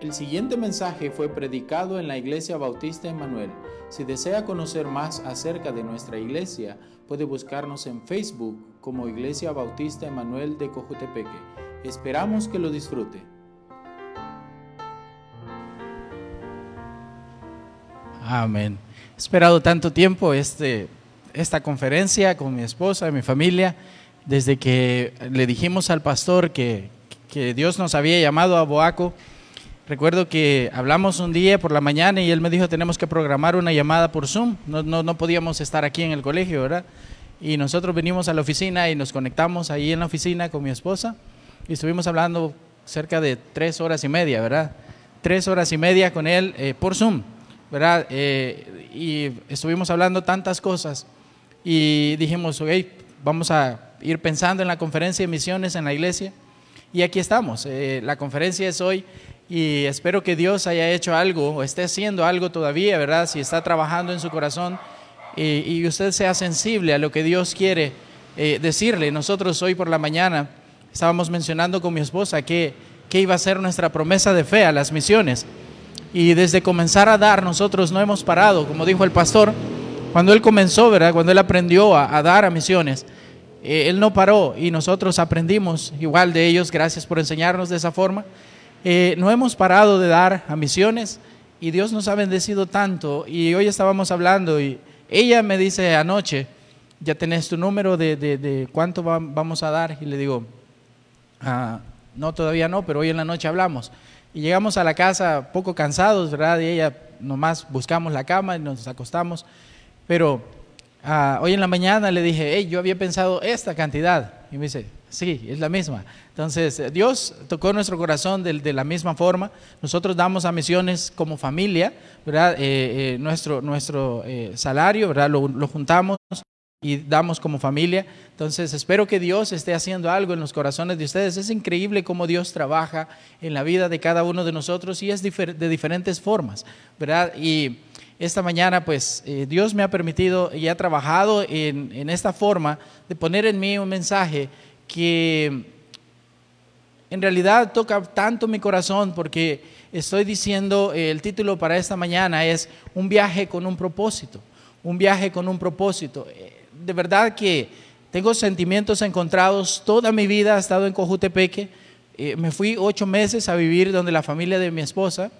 El siguiente mensaje fue predicado en la Iglesia Bautista Emanuel. Si desea conocer más acerca de nuestra iglesia, puede buscarnos en Facebook como Iglesia Bautista Emanuel de Cojutepeque. Esperamos que lo disfrute. Amén. He esperado tanto tiempo este, esta conferencia con mi esposa y mi familia, desde que le dijimos al pastor que, que Dios nos había llamado a Boaco Recuerdo que hablamos un día por la mañana y él me dijo tenemos que programar una llamada por Zoom. No, no, no podíamos estar aquí en el colegio, ¿verdad? Y nosotros venimos a la oficina y nos conectamos ahí en la oficina con mi esposa y estuvimos hablando cerca de tres horas y media, ¿verdad? Tres horas y media con él eh, por Zoom, ¿verdad? Eh, y estuvimos hablando tantas cosas y dijimos, ok, vamos a ir pensando en la conferencia de misiones en la iglesia. Y aquí estamos. Eh, la conferencia es hoy y espero que Dios haya hecho algo o esté haciendo algo todavía, ¿verdad? Si está trabajando en su corazón y, usted sea sensible a lo que Dios quiere eh, decirle. Nosotros hoy por la mañana estábamos mencionando con mi esposa que, que iba a ser nuestra promesa de fe a las misiones. Y desde comenzar a dar, nosotros no hemos parado, como dijo el pastor, cuando él comenzó, ¿verdad? Cuando él aprendió a, dar a misiones, eh, él no paró y nosotros aprendimos igual de ellos, gracias por enseñarnos de esa forma. Eh, no hemos parado de dar a misiones y Dios nos ha bendecido tanto. Y hoy estábamos hablando y ella me dice anoche, ya tenés tu número de, cuánto vamos a dar. Y le digo, ah, no, todavía no, pero hoy en la noche hablamos. Y llegamos a la casa poco cansados, ¿verdad? Y ella nomás buscamos la cama y nos acostamos. Pero ah, hoy en la mañana le dije, hey, yo había pensado esta cantidad. Y me dice, Sí, es la misma. Entonces, eh, Dios tocó nuestro corazón de, la misma forma. Nosotros damos a misiones como familia, ¿verdad? Eh, eh, nuestro nuestro salario, ¿verdad? Lo, juntamos y damos como familia. Entonces, espero que Dios esté haciendo algo en los corazones de ustedes. Es increíble cómo Dios trabaja en la vida de cada uno de nosotros y es de diferentes formas, ¿verdad? Y esta mañana, pues Dios me ha permitido y ha trabajado en esta forma de poner en mí un mensaje que en realidad toca tanto mi corazón porque estoy diciendo, eh, el título para esta mañana es Un viaje con un propósito, un viaje con un propósito. Eh, de verdad que tengo sentimientos encontrados, toda mi vida he estado en Cojutepeque, eh, me fui ocho meses a vivir donde la familia de mi esposa,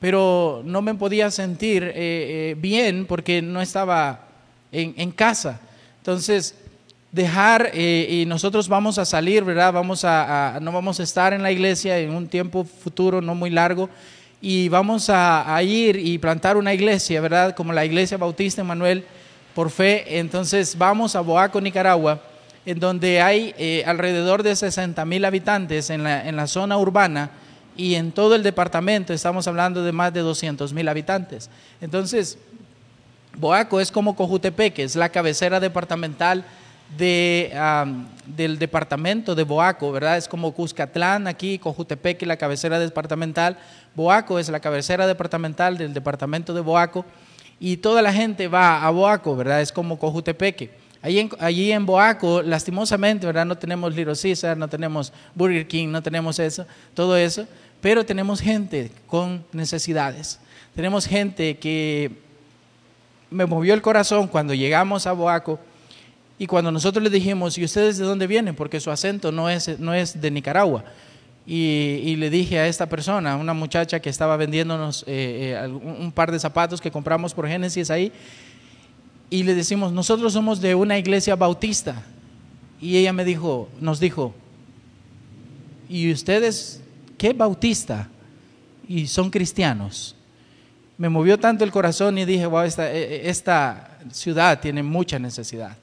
pero no me podía sentir bien porque no estaba en, en casa. Entonces, dejar eh, y nosotros vamos a salir, ¿verdad? Vamos a, no vamos a estar en la iglesia en un tiempo futuro no muy largo y vamos a, ir y plantar una iglesia, ¿verdad? Como la iglesia Bautista Emanuel por fe. Entonces vamos a Boaco, Nicaragua, en donde hay eh, alrededor de 60 mil habitantes en la, en la zona urbana y en todo el departamento estamos hablando de más de 200 mil habitantes. Entonces, Boaco es como Cojutepeque, es la cabecera departamental de, del departamento de Boaco, ¿verdad? Es como Cuscatlán aquí, Cojutepeque, la cabecera departamental. Boaco es la cabecera departamental del departamento de Boaco. Y toda la gente va a Boaco, ¿verdad? Es como Cojutepeque. Allí en, allí en Boaco, lastimosamente, ¿verdad? No tenemos Little Caesar, no tenemos Burger King, no tenemos eso, todo eso. Pero tenemos gente con necesidades. Tenemos gente que me movió el corazón cuando llegamos a Boaco y cuando nosotros le dijimos, ¿y ustedes de dónde vienen? Porque su acento no es, no es de Nicaragua. Y, le dije a esta persona, una muchacha que estaba vendiéndonos eh, eh, un par de zapatos que compramos por Génesis ahí, y le decimos, nosotros somos de una iglesia bautista. Y ella me dijo, nos dijo, ¿y ustedes qué bautista? Y son cristianos. Me movió tanto el corazón y dije, wow, esta, e, esta ciudad tiene mucha necesidad.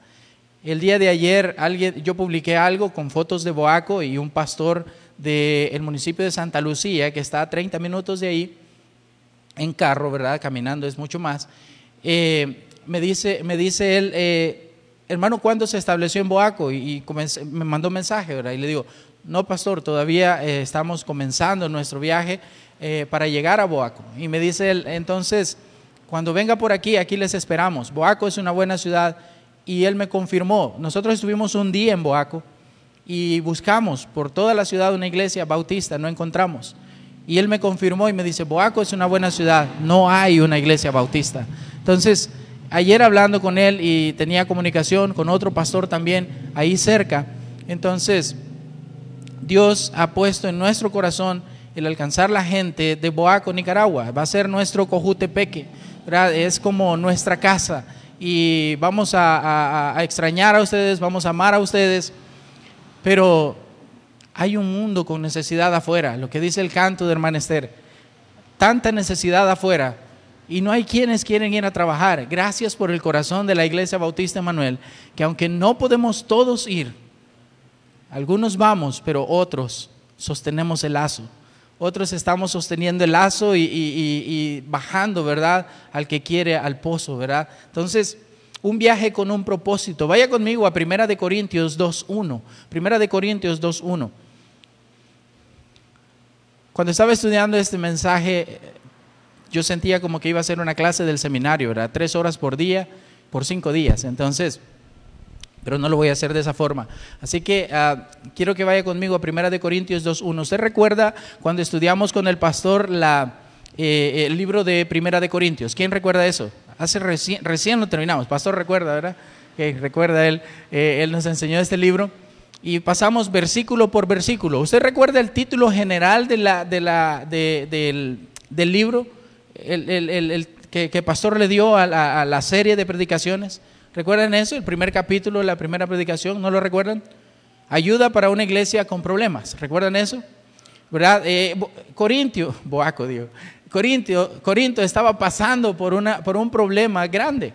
El día de ayer alguien, yo publiqué algo con fotos de Boaco y un pastor del municipio de Santa Lucía, que está a 30 minutos de ahí, en carro, ¿verdad? Caminando es mucho más. Eh, me, dice, me dice él, eh, hermano, ¿cuándo se estableció en Boaco? Y, me mandó un mensaje, ¿verdad? Y le digo, no, pastor, todavía eh, estamos comenzando nuestro viaje para llegar a Boaco. Y me dice él, entonces, cuando venga por aquí, aquí les esperamos. Boaco es una buena ciudad y él me confirmó. Nosotros estuvimos un día en Boaco y buscamos por toda la ciudad una iglesia bautista, no encontramos. Y él me confirmó y me dice, Boaco es una buena ciudad, no hay una iglesia bautista. Entonces, ayer hablando con él y tenía comunicación con otro pastor también ahí cerca, entonces Dios ha puesto en nuestro corazón el alcanzar la gente de Boaco, Nicaragua. Va a ser nuestro Cojutepeque, es como nuestra casa y vamos a, extrañar a ustedes, vamos a amar a ustedes, pero hay un mundo con necesidad afuera, lo que dice el canto de Hermanester. Tanta necesidad afuera y no hay quienes quieren ir a trabajar. Gracias por el corazón de la Iglesia Bautista Emanuel, que aunque no podemos todos ir, algunos vamos, pero otros sostenemos el lazo. Otros estamos sosteniendo el lazo y, bajando, ¿verdad? Al que quiere al pozo, ¿verdad? Entonces, un viaje con un propósito. Vaya conmigo a Primera de Corintios 2.1. Primera de Corintios 2.1. Cuando estaba estudiando este mensaje, yo sentía como que iba a ser una clase del seminario, ¿verdad? Tres horas por día, por cinco días. Entonces, pero no lo voy a hacer de esa forma. Así que ah, quiero que vaya conmigo a Primera de Corintios 2.1. ¿Usted recuerda cuando estudiamos con el pastor la, eh, el libro de Primera de Corintios? ¿Quién recuerda eso? Hace recién, recién lo terminamos. Pastor recuerda, ¿verdad? Que recuerda él, eh, él nos enseñó este libro y pasamos versículo por versículo. ¿Usted recuerda el título general de la, de la, del, del, libro el, el, el que, que, Pastor le dio a la, a la, serie de predicaciones? ¿Recuerdan eso? El primer capítulo, la primera predicación, ¿no lo recuerdan? Ayuda para una iglesia con problemas. ¿Recuerdan eso? ¿Verdad? Eh, Corintio, Boaco, digo. Corintio, Corinto estaba pasando por, una, por un problema grande.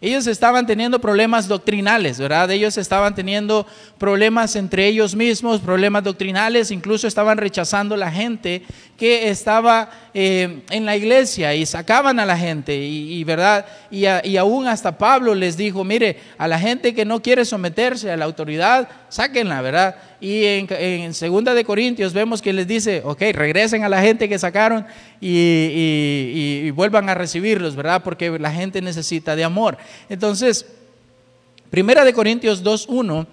Ellos estaban teniendo problemas doctrinales, ¿verdad? Ellos estaban teniendo problemas entre ellos mismos, problemas doctrinales, incluso estaban rechazando la gente que estaba eh, en la iglesia y sacaban a la gente, y, ¿verdad? Y, y, aún hasta Pablo les dijo, mire, a la gente que no quiere someterse a la autoridad, sáquenla, ¿verdad? Y en, segunda de Corintios vemos que les dice, ok, regresen a la gente que sacaron y, y, vuelvan a recibirlos, ¿verdad? Porque la gente necesita de amor. Entonces, primera de Corintios 2.1,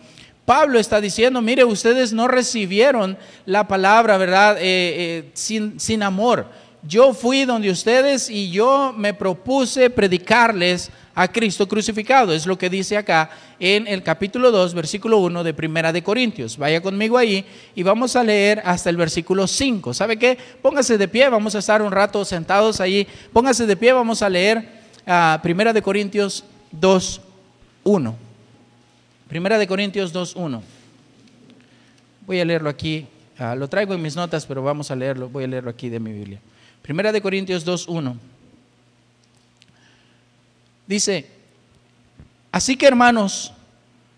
Pablo está diciendo, mire, ustedes no recibieron la palabra, ¿verdad? Eh, eh, sin, sin amor. Yo fui donde ustedes y yo me propuse predicarles a Cristo crucificado. Es lo que dice acá en el capítulo 2, versículo 1 de Primera de Corintios. Vaya conmigo ahí y vamos a leer hasta el versículo 5. ¿Sabe qué? Póngase de pie, vamos a estar un rato sentados ahí. Póngase de pie, vamos a leer a Primera de Corintios 2, 1. Primera de Corintios 2, 1. Voy a leerlo aquí. Uh, lo traigo en mis notas, pero vamos a leerlo. Voy a leerlo aquí de mi Biblia. Primera de Corintios 2, 1. Dice, así que hermanos,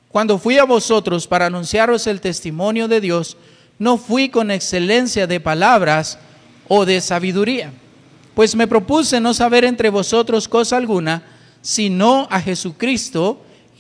cuando fui a vosotros para anunciaros el testimonio de Dios, no fui con excelencia de palabras o de sabiduría, pues me propuse no saber entre vosotros cosa alguna, sino a Jesucristo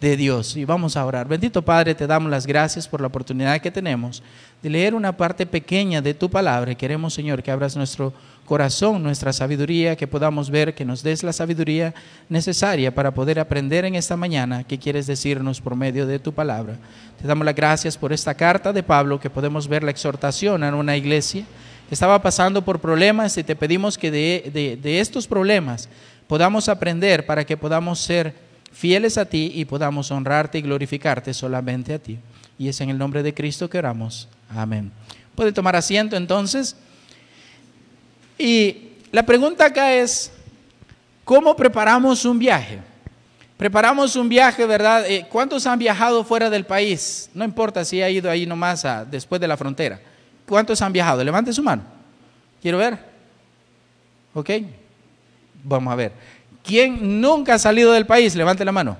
Dios. Y vamos a orar. Bendito Padre, te damos las gracias por la oportunidad que tenemos de leer una parte pequeña de tu palabra. Queremos, Señor, que abras nuestro corazón, nuestra sabiduría, que podamos ver, que nos des la sabiduría necesaria para poder aprender en esta mañana qué quieres decirnos por medio de tu palabra. Te damos las gracias por esta carta de Pablo, que podemos ver la exhortación en una iglesia que estaba pasando por problemas y te pedimos que de, de, de estos problemas podamos aprender para que podamos ser fieles a ti y podamos honrarte y glorificarte solamente a ti. Y es en el nombre de Cristo que oramos. Amén. Puede tomar asiento entonces. Y la pregunta acá es, ¿cómo preparamos un viaje? Preparamos un viaje, ¿verdad? Eh, ¿Cuántos han viajado fuera del país? No importa si ha ido ahí nomás después de la frontera. ¿Cuántos han viajado? Levante su mano. Quiero ver. ¿Ok? Vamos a ver. ¿Quién nunca ha salido del país? Levante la mano.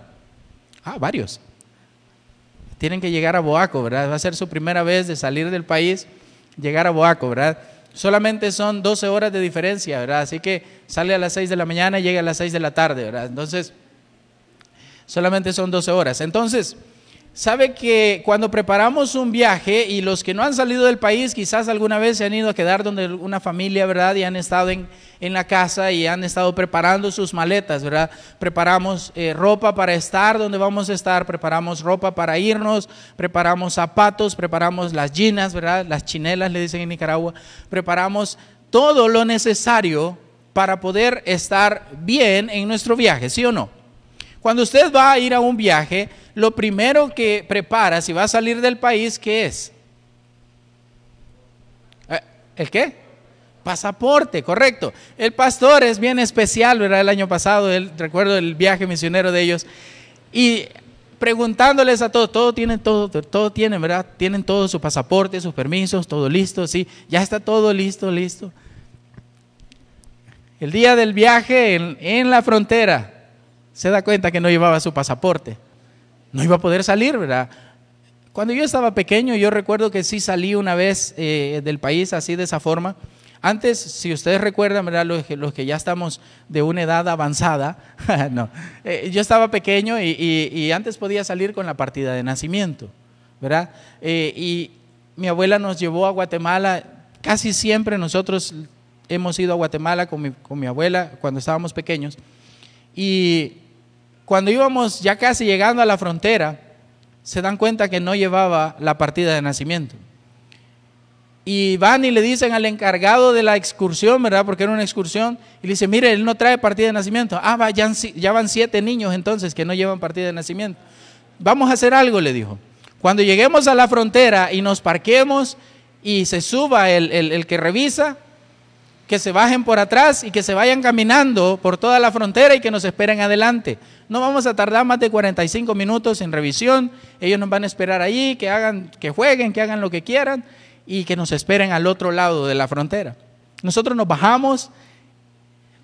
Ah, varios. Tienen que llegar a Boaco, ¿verdad? Va a ser su primera vez de salir del país, llegar a Boaco, ¿verdad? solamente son 12 horas de diferencia, ¿verdad? Así que sale a las 6 de la mañana y llega a las 6 de la tarde, ¿verdad? Entonces, solamente son 12 horas. Entonces, sabe que cuando preparamos un viaje y los que no han salido del país quizás alguna vez se han ido a quedar donde una familia, ¿verdad? Y han estado en, la casa y han estado preparando sus maletas, ¿verdad? Preparamos eh, ropa para estar donde vamos a estar, preparamos ropa para irnos, preparamos zapatos, preparamos las ginas, ¿verdad? Las chinelas le dicen en Nicaragua, preparamos todo lo necesario para poder estar bien en nuestro viaje, ¿sí o no? Cuando usted va a ir a un viaje, lo primero que prepara si va a salir del país, ¿qué es? Eh, ¿El qué? Pasaporte, correcto. El pastor es bien especial, ¿verdad? El año pasado, él, recuerdo el viaje misionero de ellos, y preguntándoles a todos, todo tienen todo, todo tienen, ¿verdad? Tienen todo su pasaporte, sus permisos, todo listo, sí, ya está todo listo, listo. El día del viaje en la frontera, se da cuenta que no llevaba su pasaporte no iba a poder salir, ¿verdad? Cuando yo estaba pequeño, yo recuerdo que sí salí una vez eh, del país así de esa forma. Antes, si ustedes recuerdan, ¿verdad? Los que, los que ya estamos de una edad avanzada, no, eh, yo estaba pequeño y, antes podía salir con la partida de nacimiento, ¿verdad? Eh, y mi abuela nos llevó a Guatemala, casi siempre nosotros hemos ido a Guatemala con mi, con mi abuela cuando estábamos pequeños. Y cuando íbamos ya casi llegando a la frontera, se dan cuenta que no llevaba la partida de nacimiento. Y van y le dicen al encargado de la excursión, ¿verdad? Porque era una excursión, y le dice, mire, él no trae partida de nacimiento. Ah, ya, van siete niños entonces que no llevan partida de nacimiento. Vamos a hacer algo, le dijo. Cuando lleguemos a la frontera y nos parquemos y se suba el, el que revisa, que se bajen por atrás y que se vayan caminando por toda la frontera y que nos esperen adelante. No vamos a tardar más de 45 minutos en revisión. Ellos nos van a esperar ahí, que hagan, que jueguen, que hagan lo que quieran y que nos esperen al otro lado de la frontera. Nosotros nos bajamos.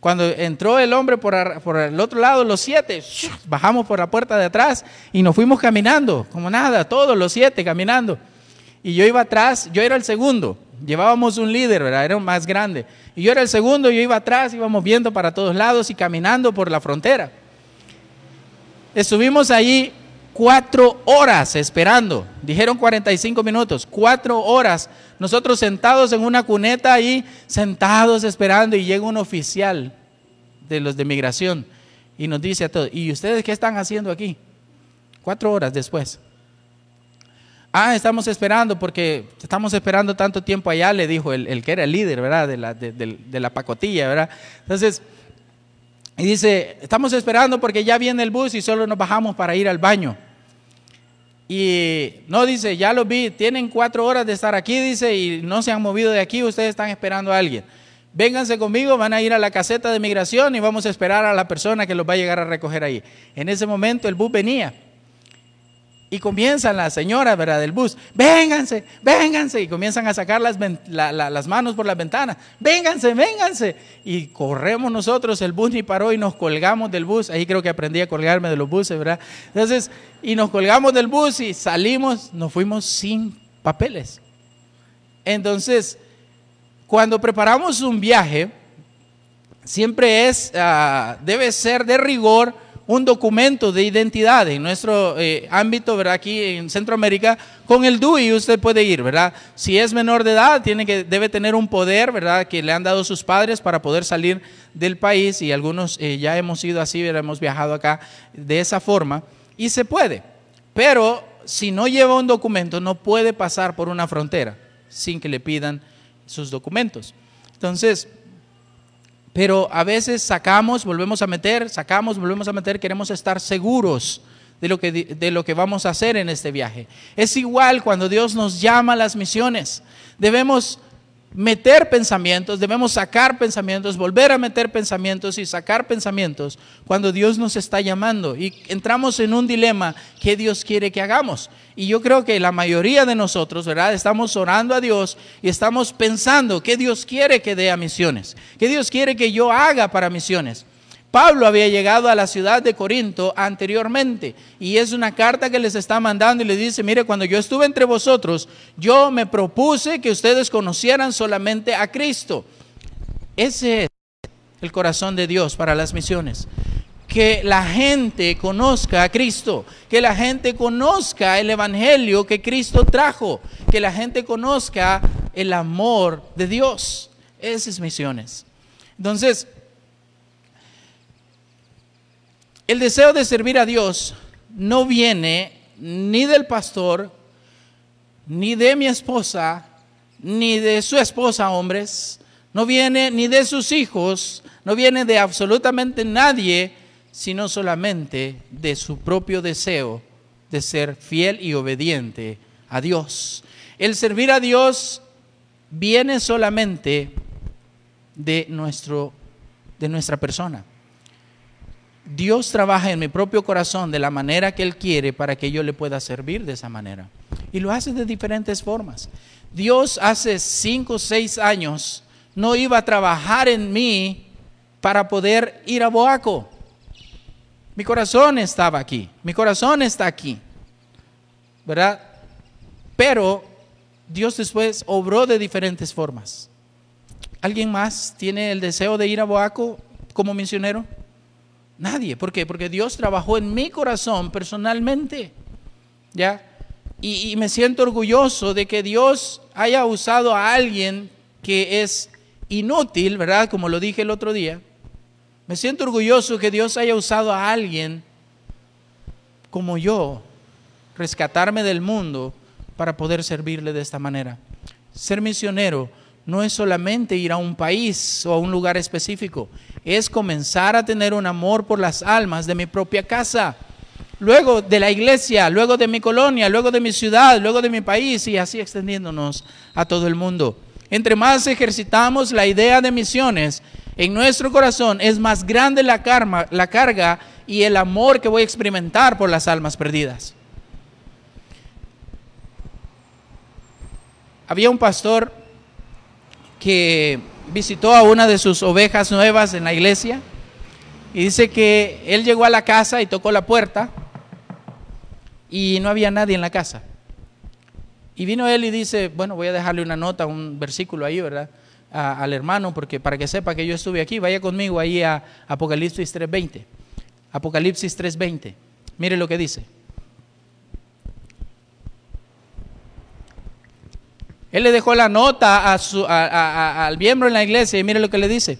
Cuando entró el hombre por, el otro lado, los siete, bajamos por la puerta de atrás y nos fuimos caminando, como nada, todos los siete caminando. Y yo iba atrás, yo era el segundo. Llevábamos un líder. Era más grande. Y yo era el segundo, yo iba atrás, íbamos viendo para todos lados y caminando por la frontera. Estuvimos allí cuatro horas esperando. Dijeron 45 minutos, cuatro horas. Nosotros sentados en una cuneta ahí, sentados esperando y llega un oficial de los de migración y nos dice a todos, ¿y ustedes qué están haciendo aquí? Cuatro horas después. Ah, estamos esperando porque estamos esperando tanto tiempo allá, le dijo el, que era el líder, ¿verdad? De la, de, la pacotilla, ¿verdad? Entonces, y dice, estamos esperando porque ya viene el bus y solo nos bajamos para ir al baño. Y no dice, ya lo vi, tienen cuatro horas de estar aquí, dice, y no se han movido de aquí, ustedes están esperando a alguien. Vénganse conmigo, van a ir a la caseta de migración y vamos a esperar a la persona que los va a llegar a recoger ahí. En ese momento el bus venía. Y comienzan las señoras, ¿verdad? Del bus, vénganse, vénganse. Y comienzan a sacar las, las manos por las ventanas, vénganse, vénganse. Y corremos nosotros, el bus ni paró y nos colgamos del bus. Ahí creo que aprendí a colgarme de los buses, ¿verdad? Entonces, y nos colgamos del bus y salimos, nos fuimos sin papeles. Entonces, cuando preparamos un viaje, siempre es, ah, debe ser de rigor un documento de identidad en nuestro eh, ámbito, ¿verdad? Aquí en Centroamérica, con el DUI usted puede ir, ¿verdad? Si es menor de edad, tiene que, debe tener un poder, ¿verdad? Que le han dado sus padres para poder salir del país y algunos eh, ya hemos ido así, hemos viajado acá de esa forma y se puede. Pero si no lleva un documento, no puede pasar por una frontera sin que le pidan sus documentos. Entonces, pero a veces sacamos, volvemos a meter, sacamos, volvemos a meter, queremos estar seguros de lo, que, de lo que vamos a hacer en este viaje. Es igual cuando Dios nos llama a las misiones. Debemos meter pensamientos, debemos sacar pensamientos, volver a meter pensamientos y sacar pensamientos cuando Dios nos está llamando y entramos en un dilema que Dios quiere que hagamos. Y yo creo que la mayoría de nosotros, ¿verdad? Estamos orando a Dios y estamos pensando que Dios quiere que dé a misiones, que Dios quiere que yo haga para misiones. Pablo había llegado a la ciudad de Corinto anteriormente y es una carta que les está mandando y le dice, mire, cuando yo estuve entre vosotros, yo me propuse que ustedes conocieran solamente a Cristo. Ese es el corazón de Dios para las misiones. Que la gente conozca a Cristo, que la gente conozca el Evangelio que Cristo trajo, que la gente conozca el amor de Dios. Esas misiones. Entonces, el deseo de servir a Dios no viene ni del pastor, ni de mi esposa, ni de su esposa, hombres, no viene ni de sus hijos, no viene de absolutamente nadie, sino solamente de su propio deseo de ser fiel y obediente a Dios. El servir a Dios viene solamente de, nuestro, de nuestra persona. Dios trabaja en mi propio corazón de la manera que Él quiere para que yo le pueda servir de esa manera. Y lo hace de diferentes formas. Dios hace cinco o seis años no iba a trabajar en mí para poder ir a Boaco. Mi corazón estaba aquí, mi corazón está aquí, ¿verdad? Pero Dios después obró de diferentes formas. ¿Alguien más tiene el deseo de ir a Boaco como misionero? Nadie. ¿Por qué? Porque Dios trabajó en mi corazón personalmente. ¿Ya? Y, me siento orgulloso de que Dios haya usado a alguien que es inútil, ¿verdad? Como lo dije el otro día. Me siento orgulloso que Dios haya usado a alguien como yo, rescatarme del mundo para poder servirle de esta manera. Ser misionero no es solamente ir a un país o a un lugar específico, es comenzar a tener un amor por las almas de mi propia casa, luego de la iglesia, luego de mi colonia, luego de mi ciudad, luego de mi país y así extendiéndonos a todo el mundo. Entre más ejercitamos la idea de misiones en nuestro corazón, es más grande la, carga y el amor que voy a experimentar por las almas perdidas. Había un pastor que visitó a una de sus ovejas nuevas en la iglesia y dice que él llegó a la casa y tocó la puerta y no había nadie en la casa. Y vino él y dice, bueno, voy a dejarle una nota, un versículo ahí, ¿verdad? al hermano, porque para que sepa que yo estuve aquí, vaya conmigo ahí a Apocalipsis 3.20. Apocalipsis 3.20. Mire lo que dice. Él le dejó la nota al miembro en la iglesia y mire lo que le dice.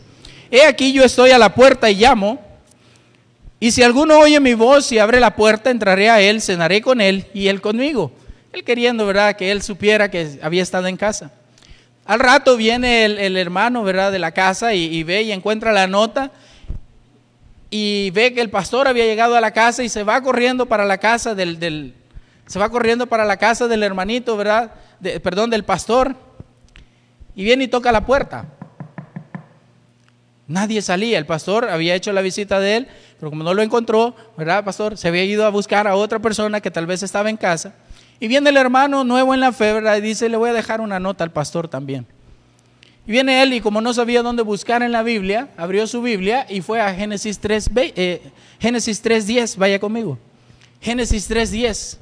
He aquí yo estoy a la puerta y llamo. Y si alguno oye mi voz y abre la puerta, entraré a él, cenaré con él y él conmigo. Él queriendo, ¿verdad?, que él supiera que había estado en casa. Al rato viene el, hermano, ¿verdad?, de la casa y, ve y encuentra la nota y ve que el pastor había llegado a la casa y se va corriendo para la casa del, del se va corriendo para la casa del hermanito, ¿verdad? Perdón, del pastor, y viene y toca la puerta. Nadie salía, el pastor había hecho la visita de él, pero como no lo encontró, ¿verdad, pastor? Se había ido a buscar a otra persona que tal vez estaba en casa. Y viene el hermano nuevo en la fe, ¿verdad? Y dice, le voy a dejar una nota al pastor también. Y viene él y como no sabía dónde buscar en la Biblia, abrió su Biblia y fue a Génesis 3, eh, Génesis 3.10, vaya conmigo. Génesis 3.10.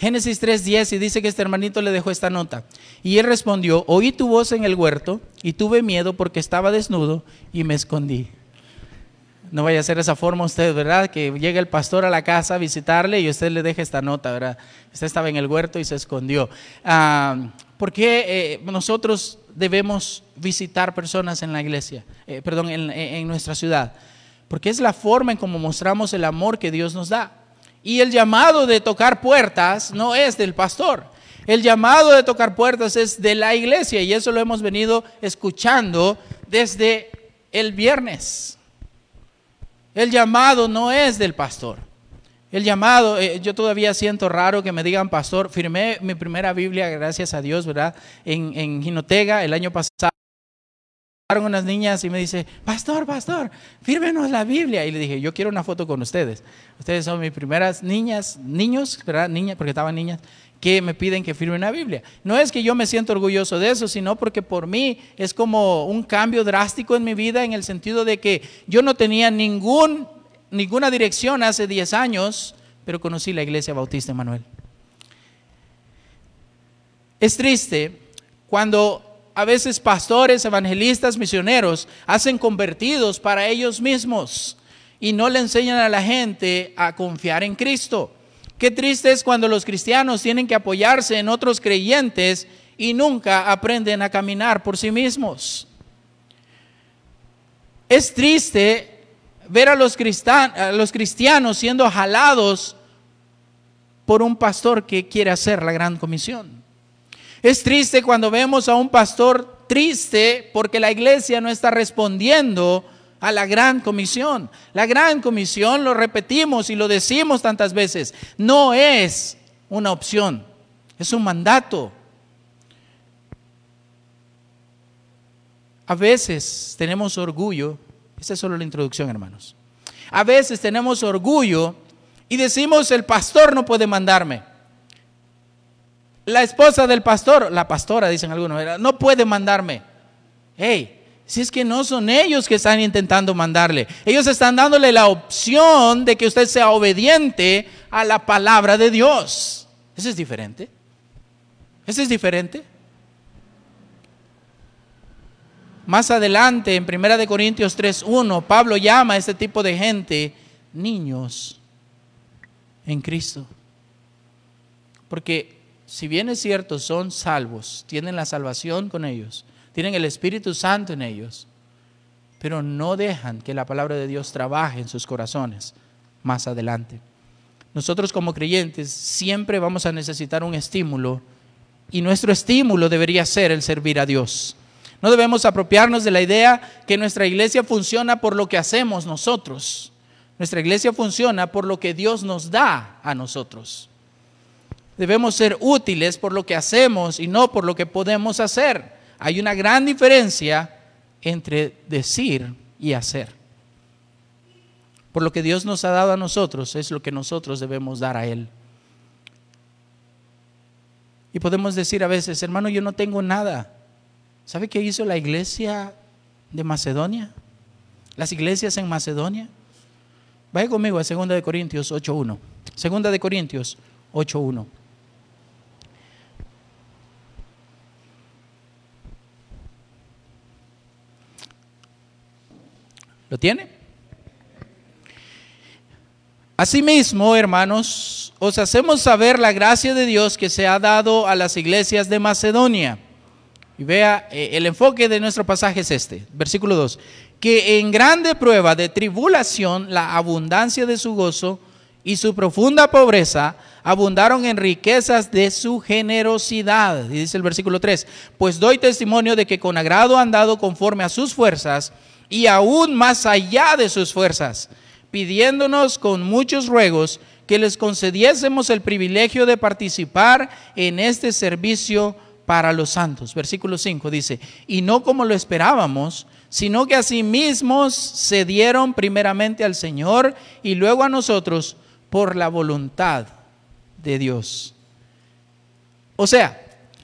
Génesis 3:10 y dice que este hermanito le dejó esta nota. Y él respondió, oí tu voz en el huerto y tuve miedo porque estaba desnudo y me escondí. No vaya a ser esa forma usted, ¿verdad? Que llegue el pastor a la casa a visitarle y usted le deje esta nota, ¿verdad? Usted estaba en el huerto y se escondió. Ah, ¿Por qué eh, nosotros debemos visitar personas en la iglesia, eh, perdón, en nuestra ciudad? Porque es la forma en cómo mostramos el amor que Dios nos da. Y el llamado de tocar puertas no es del pastor. El llamado de tocar puertas es de la iglesia y eso lo hemos venido escuchando desde el viernes. El llamado no es del pastor. El llamado, eh, yo todavía siento raro que me digan pastor. Firmé mi primera Biblia, gracias a Dios, ¿verdad? En, Jinotega el año pasado unas niñas y me dice, pastor, pastor, fírmenos la Biblia. Y le dije, yo quiero una foto con ustedes. Ustedes son mis primeras niñas, niños, ¿verdad? Niñas, porque estaban niñas, que me piden que firme una Biblia. No es que yo me siento orgulloso de eso, sino porque por mí es como un cambio drástico en mi vida en el sentido de que yo no tenía ningún, ninguna dirección hace 10 años, pero conocí la Iglesia Bautista Emanuel. Es triste cuando a veces pastores, evangelistas, misioneros hacen convertidos para ellos mismos y no le enseñan a la gente a confiar en Cristo. Qué triste es cuando los cristianos tienen que apoyarse en otros creyentes y nunca aprenden a caminar por sí mismos. Es triste ver a los, cristianos siendo jalados por un pastor que quiere hacer la gran comisión. Es triste cuando vemos a un pastor triste porque la iglesia no está respondiendo a la gran comisión. La gran comisión, lo repetimos y lo decimos tantas veces, no es una opción, es un mandato. A veces tenemos orgullo, esa es solo la introducción hermanos, a veces tenemos orgullo y decimos el pastor no puede mandarme. La esposa del pastor, la pastora dicen algunos, no puede mandarme. Hey, si es que no son ellos que están intentando mandarle. Ellos están dándole la opción de que usted sea obediente a la palabra de Dios. Eso es diferente. Eso es diferente. Más adelante, en 1 Corintios 3.1, Pablo llama a este tipo de gente niños en Cristo. Porque si bien es cierto, son salvos, tienen la salvación con ellos, tienen el Espíritu Santo en ellos, pero no dejan que la palabra de Dios trabaje en sus corazones más adelante. Nosotros como creyentes siempre vamos a necesitar un estímulo y nuestro estímulo debería ser el servir a Dios. No debemos apropiarnos de la idea que nuestra iglesia funciona por lo que hacemos nosotros. Nuestra iglesia funciona por lo que Dios nos da a nosotros. Debemos ser útiles por lo que hacemos y no por lo que podemos hacer. Hay una gran diferencia entre decir y hacer. Por lo que Dios nos ha dado a nosotros es lo que nosotros debemos dar a Él. Y podemos decir a veces, hermano, yo no tengo nada. ¿Sabe qué hizo la iglesia de Macedonia? Las iglesias en Macedonia. Vaya conmigo a 2 de Corintios 8.1. 2 de Corintios 8.1. ¿Lo tiene? Asimismo, hermanos, os hacemos saber la gracia de Dios que se ha dado a las iglesias de Macedonia. Y vea, eh, el enfoque de nuestro pasaje es este, versículo 2, que en grande prueba de tribulación la abundancia de su gozo y su profunda pobreza abundaron en riquezas de su generosidad. Y dice el versículo 3, pues doy testimonio de que con agrado han dado conforme a sus fuerzas y aún más allá de sus fuerzas, pidiéndonos con muchos ruegos que les concediésemos el privilegio de participar en este servicio para los santos. Versículo 5 dice, y no como lo esperábamos, sino que asimismo se dieron primeramente al Señor y luego a nosotros por la voluntad de Dios. O sea,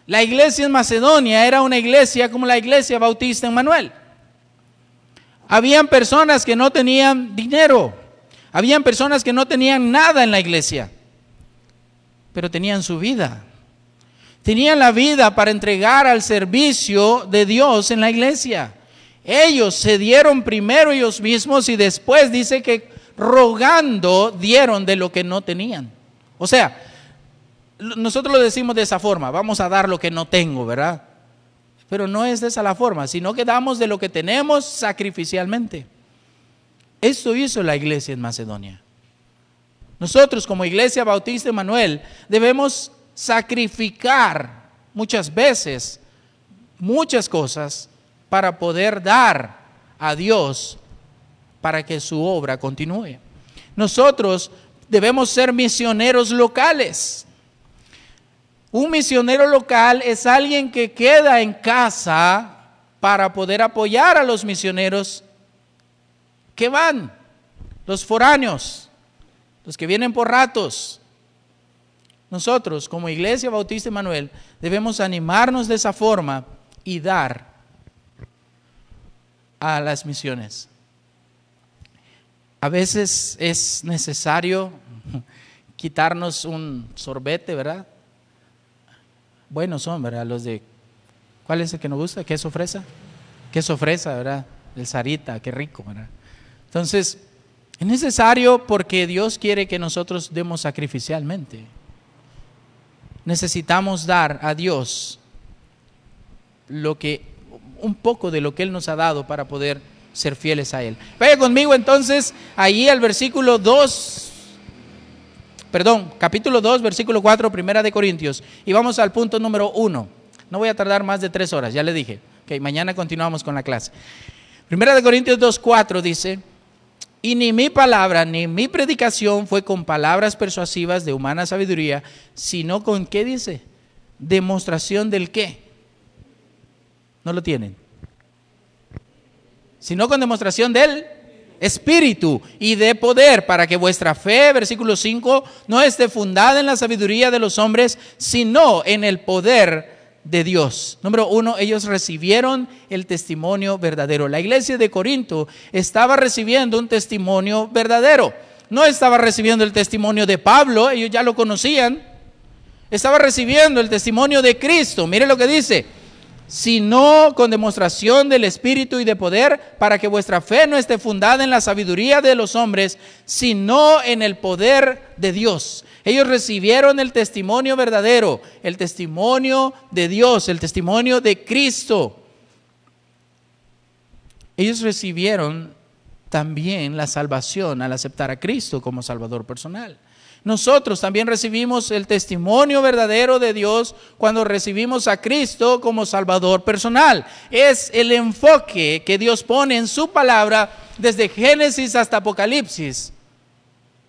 la iglesia en Macedonia era una iglesia como la iglesia bautista en Manuel. Habían personas que no tenían dinero, habían personas que no tenían nada en la iglesia, pero tenían su vida. Tenían la vida para entregar al servicio de Dios en la iglesia. Ellos se dieron primero ellos mismos y después dice que rogando dieron de lo que no tenían. O sea, nosotros lo decimos de esa forma, vamos a dar lo que no tengo, ¿verdad? Pero no es esa la forma, sino que damos de lo que tenemos sacrificialmente. Esto hizo la iglesia en Macedonia. Nosotros como iglesia bautista Emanuel debemos sacrificar muchas veces muchas cosas para poder dar a Dios para que su obra continúe. Nosotros debemos ser misioneros locales. Un misionero local es alguien que queda en casa para poder apoyar a los misioneros que van, los foráneos, los que vienen por ratos. Nosotros, como Iglesia Bautista Emanuel, debemos animarnos de esa forma y dar a las misiones. A veces es necesario quitarnos un sorbete, ¿verdad? Buenos son, ¿verdad? Los de, ¿cuál es el que nos gusta? Queso fresa. Queso fresa, ¿verdad? El sarita, qué rico, ¿verdad? Entonces, es necesario porque Dios quiere que nosotros demos sacrificialmente. Necesitamos dar a Dios lo que un poco de lo que Él nos ha dado para poder ser fieles a Él. Vaya conmigo entonces ahí al versículo 2, perdón, capítulo 2, versículo 4, primera de Corintios. Y vamos al punto número 1. No voy a tardar más de tres horas, ya le dije. Ok, mañana continuamos con la clase. Primera de Corintios 2, 4 dice, y ni mi palabra ni mi predicación fue con palabras persuasivas de humana sabiduría, sino con, ¿qué dice? Demostración del qué. No lo tienen. Sino con demostración del espíritu y de poder, para que vuestra fe, versículo 5, no esté fundada en la sabiduría de los hombres, sino en el poder de Dios. Número uno, ellos recibieron el testimonio verdadero. La iglesia de Corinto estaba recibiendo un testimonio verdadero. No estaba recibiendo el testimonio de Pablo, ellos ya lo conocían. Estaba recibiendo el testimonio de Cristo. Mire lo que dice. Sino con demostración del Espíritu y de poder, para que vuestra fe no esté fundada en la sabiduría de los hombres, sino en el poder de Dios. Ellos recibieron el testimonio verdadero, el testimonio de Dios, el testimonio de Cristo. Ellos recibieron también la salvación al aceptar a Cristo como Salvador personal. Nosotros también recibimos el testimonio verdadero de Dios cuando recibimos a Cristo como Salvador personal. Es el enfoque que Dios pone en su palabra desde Génesis hasta Apocalipsis.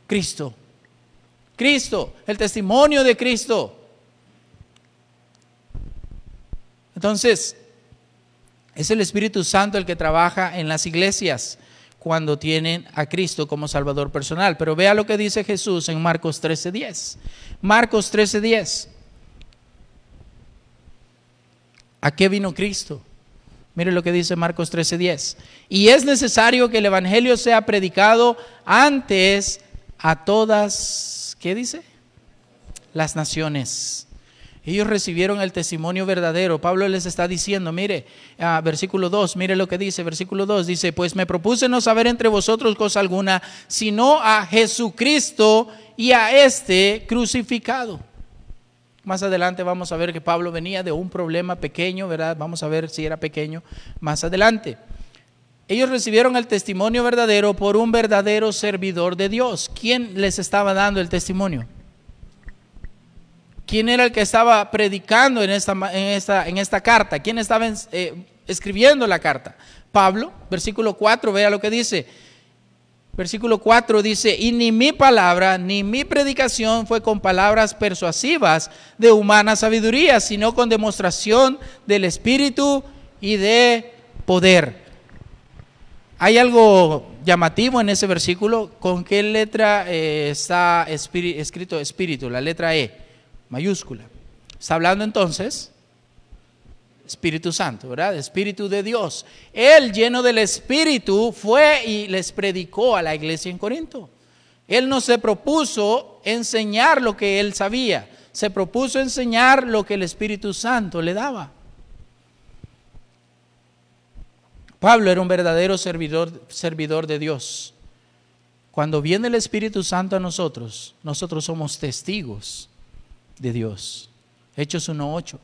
Cristo. Cristo, el testimonio de Cristo. Entonces, es el Espíritu Santo el que trabaja en las iglesias cuando tienen a Cristo como Salvador personal. Pero vea lo que dice Jesús en Marcos 13:10. Marcos 13:10. ¿A qué vino Cristo? Mire lo que dice Marcos 13:10. Y es necesario que el Evangelio sea predicado antes a todas ¿qué dice? Las naciones. Ellos recibieron el testimonio verdadero. Pablo les está diciendo, mire, ah, versículo 2, mire lo que dice, versículo 2, dice, pues me propuse no saber entre vosotros cosa alguna, sino a Jesucristo y a este crucificado. Más adelante vamos a ver que Pablo venía de un problema pequeño, ¿verdad? Vamos a ver si era pequeño más adelante. Ellos recibieron el testimonio verdadero por un verdadero servidor de Dios. ¿Quién les estaba dando el testimonio? ¿Quién era el que estaba predicando en esta, en esta, en esta carta? ¿Quién estaba eh, escribiendo la carta? Pablo, versículo 4, vea lo que dice. Versículo 4 dice, y ni mi palabra ni mi predicación fue con palabras persuasivas de humana sabiduría, sino con demostración del Espíritu y de poder. Hay algo llamativo en ese versículo. ¿Con qué letra eh, está escrito espíritu? La letra E, mayúscula. Está hablando entonces Espíritu Santo, ¿verdad? Espíritu de Dios. Él, lleno del Espíritu, fue y les predicó a la iglesia en Corinto. Él no se propuso enseñar lo que él sabía, se propuso enseñar lo que el Espíritu Santo le daba. Pablo era un verdadero servidor, servidor de Dios. Cuando viene el Espíritu Santo a nosotros, nosotros somos testigos de Dios. Hechos 1.8.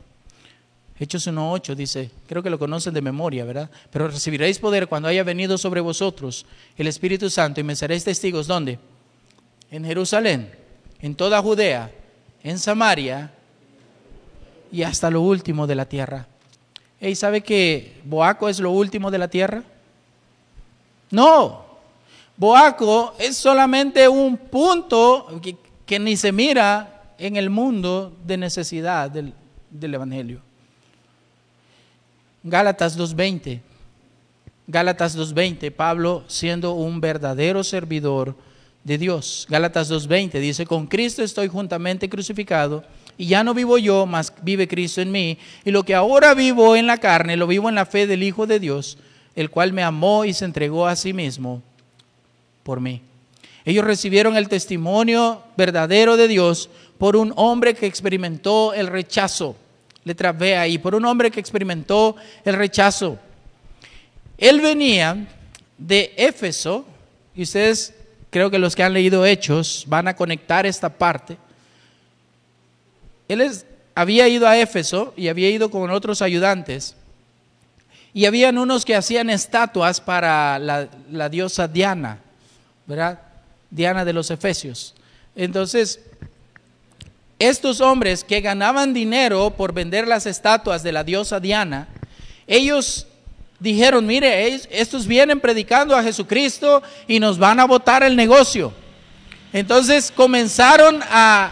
Hechos 1.8 dice, creo que lo conocen de memoria, ¿verdad? Pero recibiréis poder cuando haya venido sobre vosotros el Espíritu Santo y me seréis testigos. ¿Dónde? En Jerusalén, en toda Judea, en Samaria y hasta lo último de la tierra. ¿Y sabe que Boaco es lo último de la tierra? No, Boaco es solamente un punto que, ni se mira en el mundo de necesidad del, del Evangelio. Gálatas 2.20. Gálatas 2.20, Pablo siendo un verdadero servidor de Dios. Gálatas 2.20 dice, con Cristo estoy juntamente crucificado y ya no vivo yo, mas vive Cristo en mí. Y lo que ahora vivo en la carne, lo vivo en la fe del Hijo de Dios, el cual me amó y se entregó a sí mismo por mí. Ellos recibieron el testimonio verdadero de Dios por un hombre que experimentó el rechazo. Letra B ahí, por un hombre que experimentó el rechazo. Él venía de Éfeso, y ustedes creo que los que han leído Hechos van a conectar esta parte. Él había ido a Éfeso y había ido con otros ayudantes. Y habían unos que hacían estatuas para la, la diosa Diana, ¿verdad? Diana de los Efesios. Entonces, estos hombres que ganaban dinero por vender las estatuas de la diosa Diana, ellos dijeron, mire, estos vienen predicando a Jesucristo y nos van a botar el negocio. Entonces comenzaron a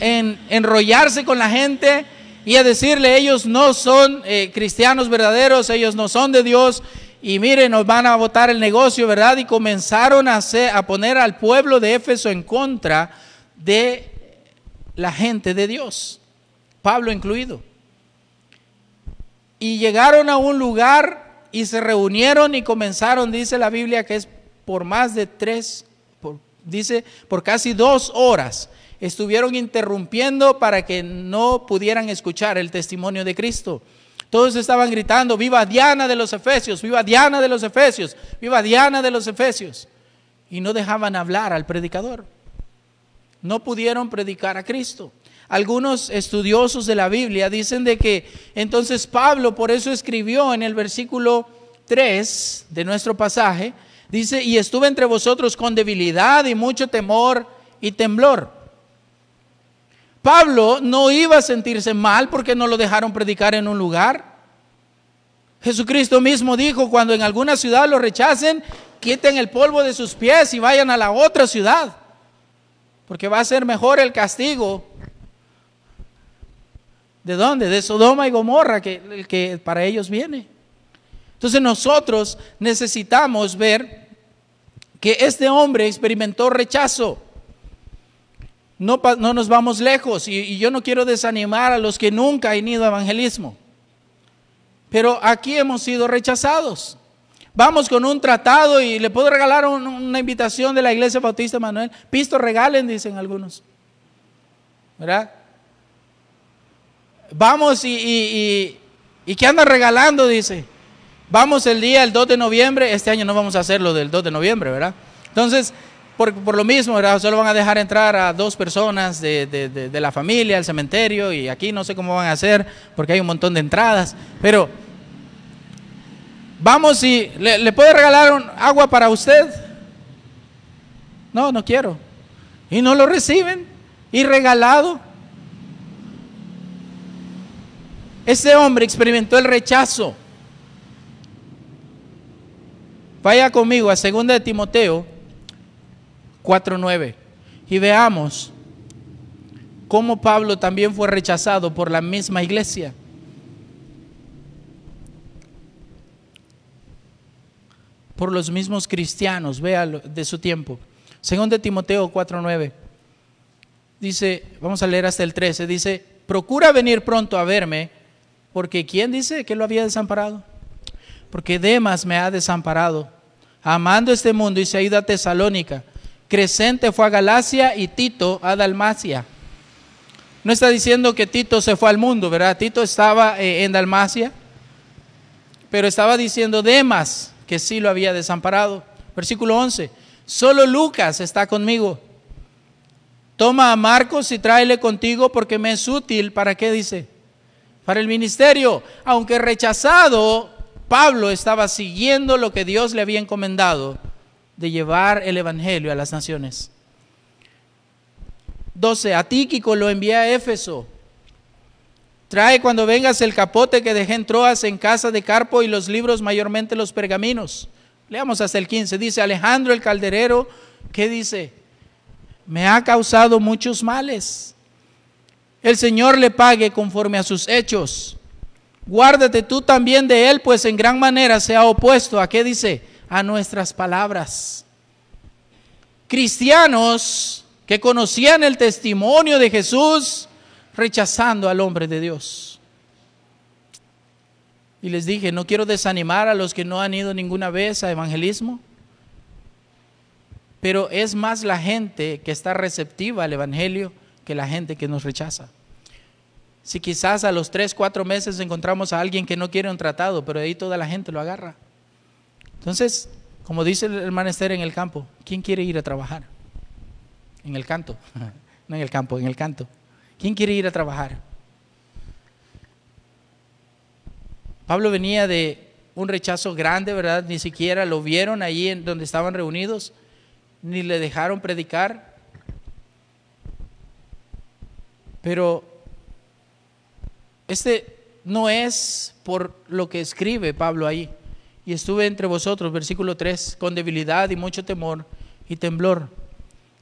enrollarse con la gente y a decirle, ellos no son eh, cristianos verdaderos, ellos no son de Dios. Y mire, nos van a botar el negocio, ¿verdad? Y comenzaron a, hacer, a poner al pueblo de Éfeso en contra de la gente de Dios, Pablo incluido. Y llegaron a un lugar y se reunieron y comenzaron, dice la Biblia, que es por más de tres, dice, por casi dos horas, estuvieron interrumpiendo para que no pudieran escuchar el testimonio de Cristo. Todos estaban gritando, viva Diana de los Efesios, viva Diana de los Efesios, viva Diana de los Efesios. Y no dejaban hablar al predicador. No pudieron predicar a Cristo. Algunos estudiosos de la Biblia dicen de que entonces Pablo por eso escribió en el versículo 3 de nuestro pasaje, dice, y estuve entre vosotros con debilidad y mucho temor y temblor. Pablo no iba a sentirse mal porque no lo dejaron predicar en un lugar. Jesucristo mismo dijo, cuando en alguna ciudad lo rechacen, quiten el polvo de sus pies y vayan a la otra ciudad, porque va a ser mejor el castigo ¿De dónde? De Sodoma y Gomorra, que, el que para ellos viene. Entonces nosotros necesitamos ver que este hombre experimentó rechazo. No, no nos vamos lejos y, yo no quiero desanimar a los que nunca han ido a evangelismo. Pero aquí hemos sido rechazados. Vamos con un tratado y le puedo regalar una invitación de la Iglesia Bautista Manuel. Pisto regalen, dicen algunos. ¿Verdad? Vamos y, y, ¿qué anda regalando? Dice. Vamos el día, el 2 de noviembre. Este año no vamos a hacerlo del 2 de noviembre, ¿verdad? Entonces, por, por, lo mismo, ¿verdad? Solo van a dejar entrar a dos personas de, de, de, la familia al cementerio y aquí no sé cómo van a hacer porque hay un montón de entradas. Pero vamos y le, puedo regalar un agua para usted. No, no quiero. Y no lo reciben. Y regalado. Ese hombre experimentó el rechazo. Vaya conmigo a 2 de Timoteo 4:9 y veamos cómo Pablo también fue rechazado por la misma iglesia. Por los mismos cristianos, vea de su tiempo. 2 de Timoteo 4:9 dice, vamos a leer hasta el 13, dice, procura venir pronto a verme porque ¿quién dice que lo había desamparado? Porque Demas me ha desamparado, amando este mundo y se ha ido a Tesalónica. Crescente fue a Galacia y Tito a Dalmacia. No está diciendo que Tito se fue al mundo, ¿verdad? Tito estaba eh, en Dalmacia, pero estaba diciendo Demas que sí lo había desamparado. Versículo 11. Solo Lucas está conmigo. Toma a Marcos y tráele contigo porque me es útil. ¿Para qué dice? para el ministerio. Aunque rechazado, Pablo estaba siguiendo lo que Dios le había encomendado de llevar el Evangelio a las naciones. 12. A Tíquico lo envié a Éfeso. Trae cuando vengas el capote que dejé en Troas en casa de Carpo y los libros, mayormente los pergaminos. Leamos hasta el 15. Dice Alejandro el calderero, ¿qué dice? Me ha causado muchos males el Señor le pague conforme a sus hechos. Guárdate tú también de él, pues en gran manera se ha opuesto a qué dice, a nuestras palabras. cristianos que conocían el testimonio de Jesús rechazando al hombre de Dios. Y les dije, no quiero desanimar a los que no han ido ninguna vez a evangelismo, pero es más la gente que está receptiva al Evangelio que la gente que nos rechaza. Si quizás a los tres, cuatro meses encontramos a alguien que no quiere un tratado, pero ahí toda la gente lo agarra. Entonces, como dice el hermano en el campo, ¿quién quiere ir a trabajar? En el canto, no en el campo, en el canto. ¿Quién quiere ir a trabajar? Pablo venía de un rechazo grande, ¿verdad? Ni siquiera lo vieron allí en donde estaban reunidos, ni le dejaron predicar. Pero este no es por lo que escribe Pablo ahí. Y estuve entre vosotros, versículo 3, con debilidad y mucho temor y temblor.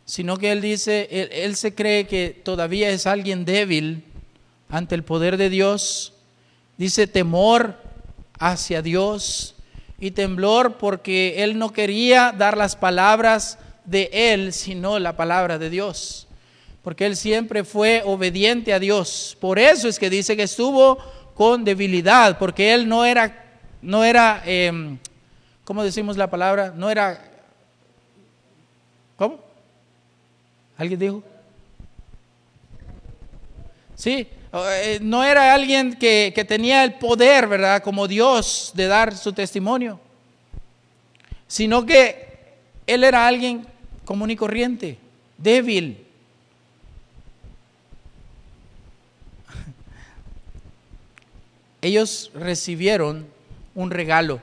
Sino que él dice, él, se cree que todavía es alguien débil ante el poder de Dios. Dice temor hacia Dios y temblor porque él no quería dar las palabras de él, sino la palabra de Dios porque él siempre fue obediente a Dios. Por eso es que dice que estuvo con debilidad, porque él no era, no era, eh, ¿cómo decimos la palabra? No era, ¿cómo? ¿Alguien dijo? Sí, eh, no era alguien que, que tenía el poder, ¿verdad? Como Dios de dar su testimonio, sino que él era alguien común y corriente, débil ellos recibieron un regalo.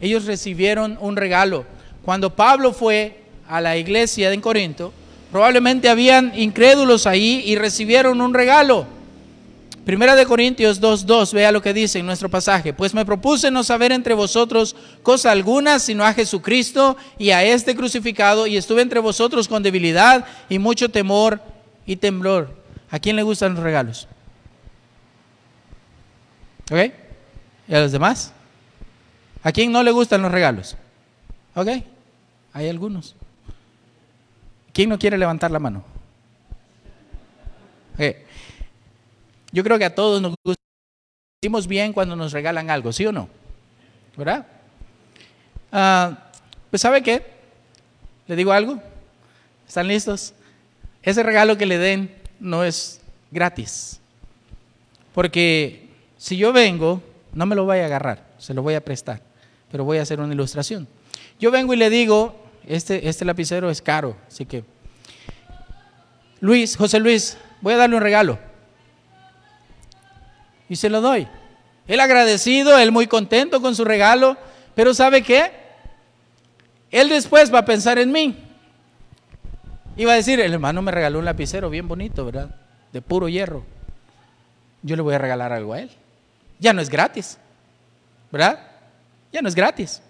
Ellos recibieron un regalo. Cuando Pablo fue a la iglesia de Corinto, probablemente habían incrédulos ahí y recibieron un regalo. Primera de Corintios 2.2, vea lo que dice en nuestro pasaje. Pues me propuse no saber entre vosotros cosa alguna, sino a Jesucristo y a este crucificado, y estuve entre vosotros con debilidad y mucho temor y temblor. ¿A quién le gustan los regalos? ¿Ok? ¿Y a los demás? ¿A quién no le gustan los regalos? ¿Ok? Hay algunos. ¿Quién no quiere levantar la mano? Yo creo que a todos nos gusta. Decimos bien cuando nos regalan algo, ¿sí o no? ¿Verdad? Ah, pues ¿sabe qué? ¿Le digo algo? ¿Están listos? Ese regalo que le den no es gratis. Porque si yo vengo, no me lo voy a agarrar, se lo voy a prestar, pero voy a hacer una ilustración. Yo vengo y le digo, este, este lapicero es caro, así que, Luis, José Luis, voy a darle un regalo. Y se lo doy. Él agradecido, él muy contento con su regalo, pero ¿sabe qué? Él después va a pensar en mí. Y va a decir, el hermano me regaló un lapicero bien bonito, ¿verdad? De puro hierro. Yo le voy a regalar algo a él ya no es gratis, ¿verdad? Ya no es gratis.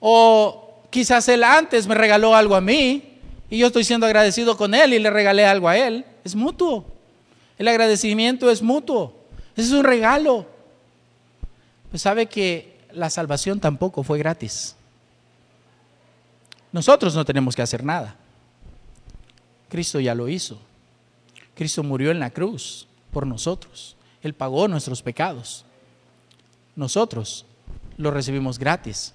O quizás él antes me regaló algo a mí y yo estoy siendo agradecido con él y le regalé algo a él. Es mutuo. El agradecimiento es mutuo. Ese es un regalo. Pues sabe que la salvación tampoco fue gratis. Nosotros no tenemos que hacer nada. Cristo ya lo hizo. Cristo murió en la cruz por nosotros. Él pagó nuestros pecados. Nosotros lo recibimos gratis.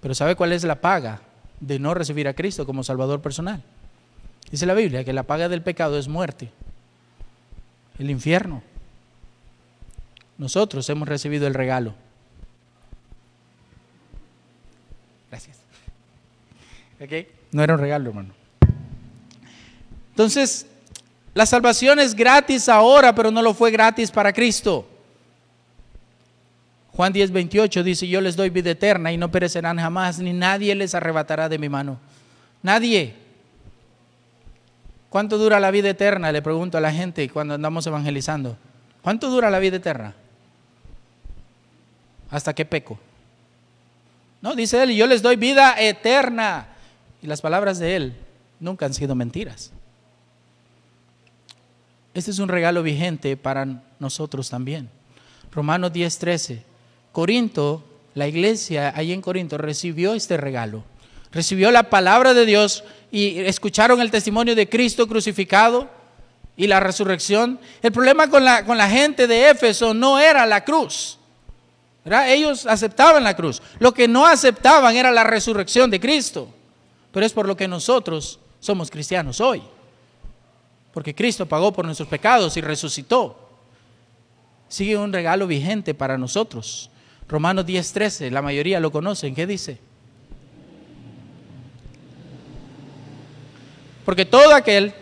Pero ¿sabe cuál es la paga de no recibir a Cristo como Salvador personal? Dice la Biblia que la paga del pecado es muerte, el infierno. Nosotros hemos recibido el regalo. Gracias. No era un regalo, hermano. Entonces, la salvación es gratis ahora, pero no lo fue gratis para Cristo. Juan 10, 28 dice, yo les doy vida eterna y no perecerán jamás, ni nadie les arrebatará de mi mano. Nadie. ¿Cuánto dura la vida eterna? Le pregunto a la gente cuando andamos evangelizando. ¿Cuánto dura la vida eterna? ¿Hasta qué peco? No, dice él, yo les doy vida eterna. Y las palabras de él nunca han sido mentiras. Este es un regalo vigente para nosotros también. Romanos 10:13. Corinto, la iglesia ahí en Corinto recibió este regalo. recibió la palabra de Dios y escucharon el testimonio de Cristo crucificado y la resurrección. El problema con la, con la gente de Éfeso no era la cruz. Ellos aceptaban la cruz. Lo que no aceptaban era la resurrección de Cristo. Pero es por lo que nosotros somos cristianos hoy. Porque Cristo pagó por nuestros pecados y resucitó. Sigue un regalo vigente para nosotros. Romanos 10:13, la mayoría lo conocen. ¿Qué dice? Porque todo aquel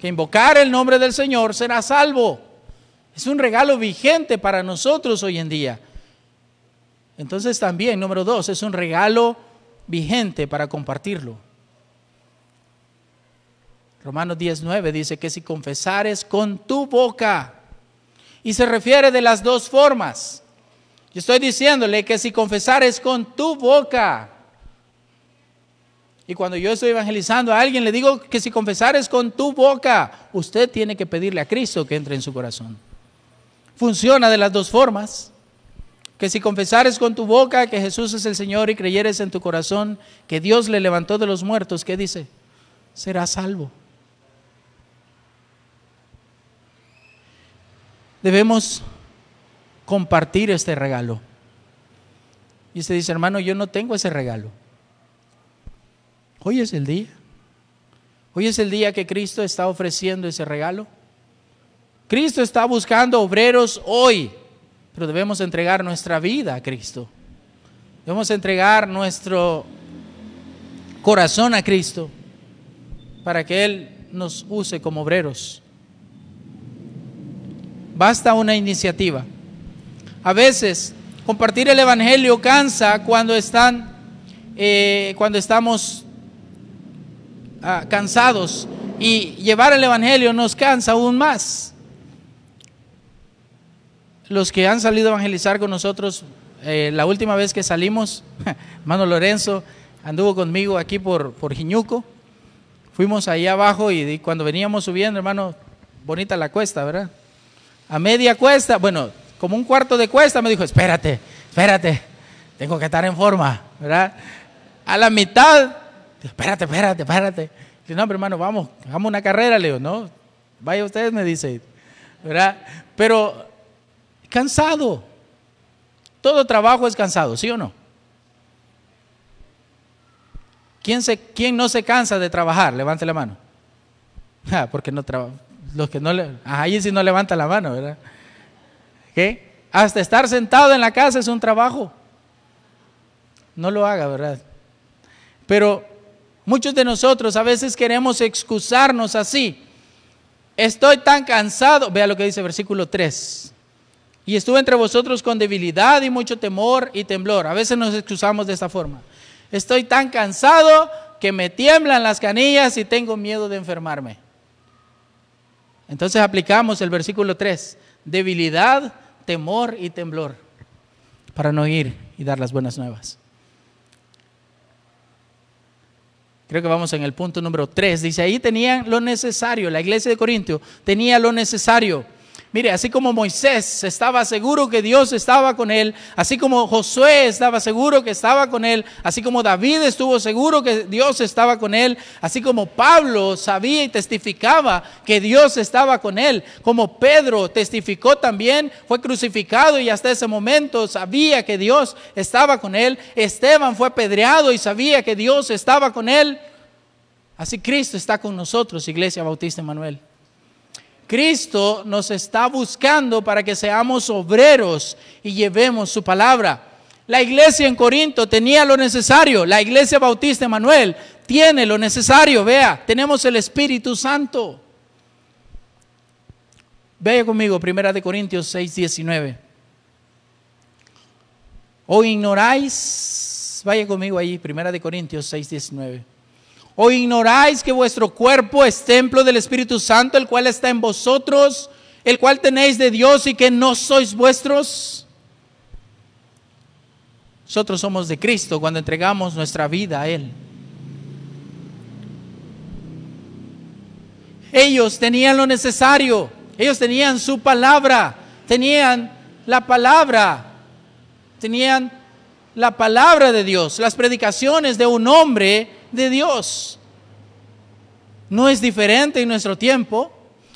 que invocar el nombre del Señor será salvo. Es un regalo vigente para nosotros hoy en día. Entonces también, número dos, es un regalo vigente para compartirlo. Romanos 19 dice que si confesares con tu boca, y se refiere de las dos formas. Yo estoy diciéndole que si confesares con tu boca, y cuando yo estoy evangelizando a alguien, le digo que si confesares con tu boca, usted tiene que pedirle a Cristo que entre en su corazón. Funciona de las dos formas. Que si confesares con tu boca que Jesús es el Señor y creyeres en tu corazón que Dios le levantó de los muertos, ¿qué dice? Serás salvo. Debemos compartir este regalo. Y usted dice, hermano, yo no tengo ese regalo. Hoy es el día. Hoy es el día que Cristo está ofreciendo ese regalo. Cristo está buscando obreros hoy, pero debemos entregar nuestra vida a Cristo. Debemos entregar nuestro corazón a Cristo para que Él nos use como obreros. Basta una iniciativa. A veces compartir el Evangelio cansa cuando están, eh, cuando estamos Ah, cansados y llevar el Evangelio nos cansa aún más. Los que han salido a evangelizar con nosotros, eh, la última vez que salimos, hermano Lorenzo anduvo conmigo aquí por, por Jiñuco. Fuimos ahí abajo y, cuando veníamos subiendo, hermano, bonita la cuesta, ¿verdad? A media cuesta, bueno, como un cuarto de cuesta, me dijo, espérate, espérate, tengo que estar en forma, ¿verdad? A la mitad espérate, espérate, espérate. No, hermano, vamos, hagamos una carrera, Leo, ¿no? Vaya ustedes, me dice, ¿verdad? Pero cansado. Todo trabajo es cansado, ¿sí o no? ¿Quién, se, quién no se cansa de trabajar? Levante la mano. Ah, porque no trabaja. Los que no le, ahí sí no levanta la mano, ¿verdad? Hasta estar sentado en la casa es un trabajo. No lo haga, ¿verdad? Pero Muchos de nosotros a veces queremos excusarnos así. Estoy tan cansado, vea lo que dice versículo 3. Y estuve entre vosotros con debilidad y mucho temor y temblor. A veces nos excusamos de esta forma. Estoy tan cansado que me tiemblan las canillas y tengo miedo de enfermarme. Entonces aplicamos el versículo 3. Debilidad, temor y temblor para no ir y dar las buenas nuevas. creo que vamos en el punto número 3, dice, ahí tenían lo necesario, la iglesia de Corintio tenía lo necesario. Mire, así como Moisés estaba seguro que Dios estaba con él, así como Josué estaba seguro que estaba con él, así como David estuvo seguro que Dios estaba con él, así como Pablo sabía y testificaba que Dios estaba con él, como Pedro testificó también, fue crucificado y hasta ese momento sabía que Dios estaba con él, Esteban fue apedreado y sabía que Dios estaba con él. Así Cristo está con nosotros, Iglesia Bautista Emanuel. Cristo nos está buscando para que seamos obreros y llevemos su palabra. La iglesia en Corinto tenía lo necesario. La iglesia bautista Emanuel tiene lo necesario. Vea, tenemos el Espíritu Santo. Vea conmigo, Primera de Corintios 6, 19. O ignoráis, vaya conmigo ahí, Primera de Corintios 6, 19. ¿O ignoráis que vuestro cuerpo es templo del Espíritu Santo, el cual está en vosotros, el cual tenéis de Dios y que no sois vuestros? Nosotros somos de Cristo cuando entregamos nuestra vida a Él. Ellos tenían lo necesario, ellos tenían su palabra, tenían la palabra, tenían la palabra de Dios, las predicaciones de un hombre de Dios. No es diferente en nuestro tiempo.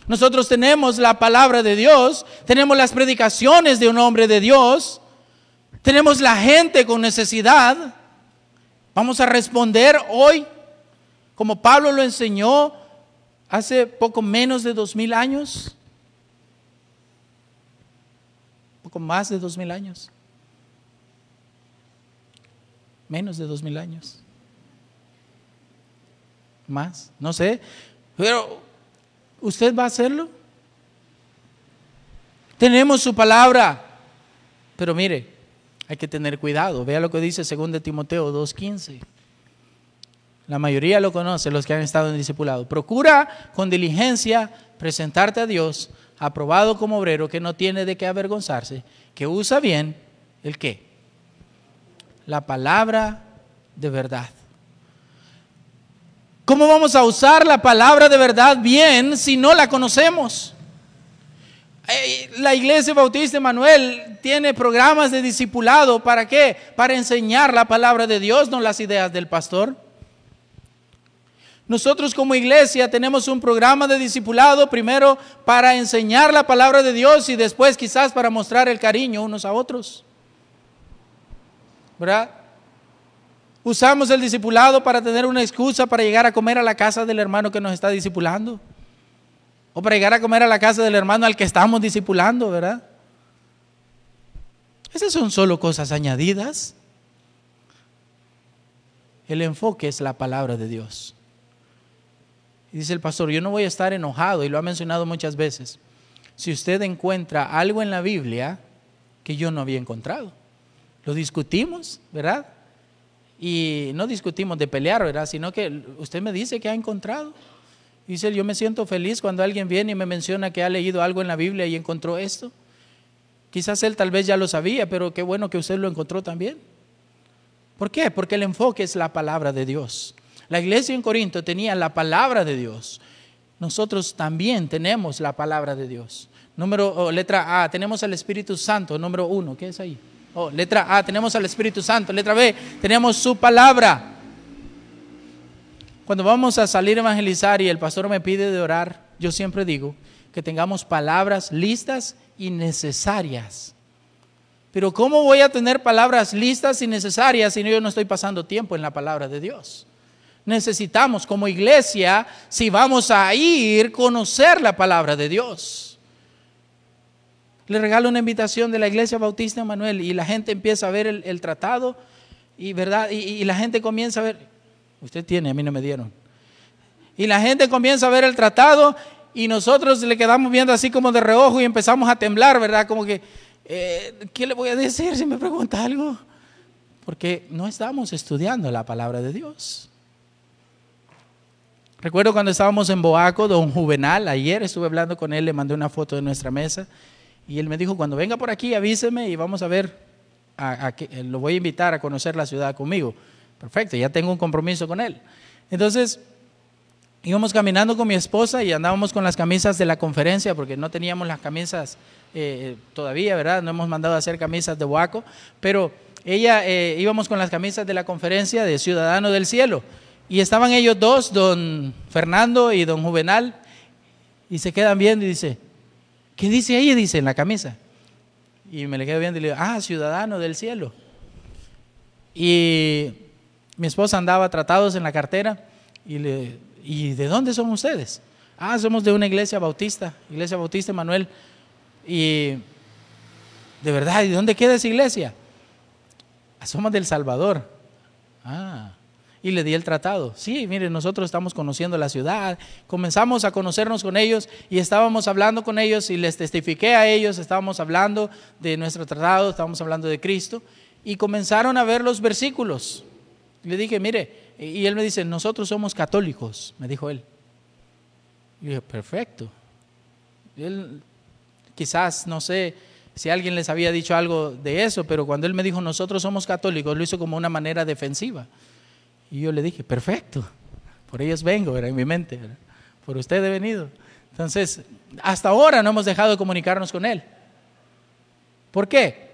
Nosotros tenemos la palabra de Dios, tenemos las predicaciones de un hombre de Dios, tenemos la gente con necesidad. Vamos a responder hoy, como Pablo lo enseñó hace poco menos de dos mil años, poco más de dos mil años, menos de dos mil años, más, no sé, pero ¿usted va a hacerlo? Tenemos su palabra, pero mire, hay que tener cuidado. Vea lo que dice 2 Timoteo 2.15. La mayoría lo conoce, los que han estado en discipulado. Procura con diligencia presentarte a Dios, aprobado como obrero, que no tiene de qué avergonzarse, que usa bien el qué? La palabra de verdad. ¿Cómo vamos a usar la palabra de verdad bien si no la conocemos? La Iglesia Bautista Emanuel tiene programas de discipulado. ¿Para qué? Para enseñar la palabra de Dios, no las ideas del pastor. Nosotros como iglesia tenemos un programa de discipulado primero para enseñar la palabra de Dios y después quizás para mostrar el cariño unos a otros. ¿Verdad? Usamos el discipulado para tener una excusa para llegar a comer a la casa del hermano que nos está discipulando. O para llegar a comer a la casa del hermano al que estamos discipulando, ¿verdad? Esas son solo cosas añadidas. El enfoque es la palabra de Dios. Y dice el pastor, yo no voy a estar enojado, y lo ha mencionado muchas veces, si usted encuentra algo en la Biblia que yo no había encontrado. Lo discutimos, ¿verdad? Y no discutimos de pelear, ¿verdad? Sino que usted me dice que ha encontrado. Dice, yo me siento feliz cuando alguien viene y me menciona que ha leído algo en la Biblia y encontró esto. Quizás él tal vez ya lo sabía, pero qué bueno que usted lo encontró también. ¿Por qué? Porque el enfoque es la palabra de Dios. La iglesia en Corinto tenía la palabra de Dios. Nosotros también tenemos la palabra de Dios. Número, letra A, tenemos al Espíritu Santo, número uno, ¿qué es ahí? Oh, letra A, tenemos al Espíritu Santo. Letra B, tenemos su palabra. Cuando vamos a salir a evangelizar y el pastor me pide de orar, yo siempre digo que tengamos palabras listas y necesarias. Pero ¿cómo voy a tener palabras listas y necesarias si yo no estoy pasando tiempo en la palabra de Dios? necesitamos como iglesia, si vamos a ir, conocer la palabra de Dios. Le regalo una invitación de la iglesia bautista Emanuel y la gente empieza a ver el, tratado y, ¿verdad? Y, la gente comienza a ver, usted tiene, a mí no me dieron. Y la gente comienza a ver el tratado y nosotros le quedamos viendo así como de reojo y empezamos a temblar, ¿verdad? Como que, eh, ¿qué le voy a decir si me pregunta algo? Porque no estamos estudiando la palabra de Dios. Recuerdo cuando estábamos en Boaco, don Juvenal, ayer estuve hablando con él, le mandé una foto de nuestra mesa y él me dijo, cuando venga por aquí avíseme y vamos a ver, a, lo voy a invitar a conocer la ciudad conmigo. Perfecto, ya tengo un compromiso con él. Entonces, íbamos caminando con mi esposa y andábamos con las camisas de la conferencia porque no teníamos las camisas eh, todavía, ¿verdad? No hemos mandado a hacer camisas de Boaco, pero ella eh, íbamos con las camisas de la conferencia de Ciudadano del Cielo. Y estaban ellos dos, don Fernando y don Juvenal, y se quedan viendo y dice, ¿qué dice ahí? Dice en la camisa. Y me le quedo viendo y le digo, ah, ciudadano del cielo. Y mi esposa andaba tratados en la cartera y le, ¿y de dónde son ustedes? Ah, somos de una iglesia bautista, iglesia bautista Manuel. Y de verdad, ¿y dónde queda esa iglesia? Ah, somos del Salvador. Ah, y le di el tratado. Sí, mire, nosotros estamos conociendo la ciudad, comenzamos a conocernos con ellos y estábamos hablando con ellos y les testifiqué a ellos, estábamos hablando de nuestro tratado, estábamos hablando de Cristo y comenzaron a ver los versículos. Le dije, mire, y él me dice, nosotros somos católicos, me dijo él. Y dije, perfecto. él, quizás, no sé si alguien les había dicho algo de eso, pero cuando él me dijo, nosotros somos católicos, lo hizo como una manera defensiva. Y yo le dije, perfecto, por ellos vengo, era en mi mente, por usted he venido. Entonces, hasta ahora no hemos dejado de comunicarnos con él. ¿Por qué?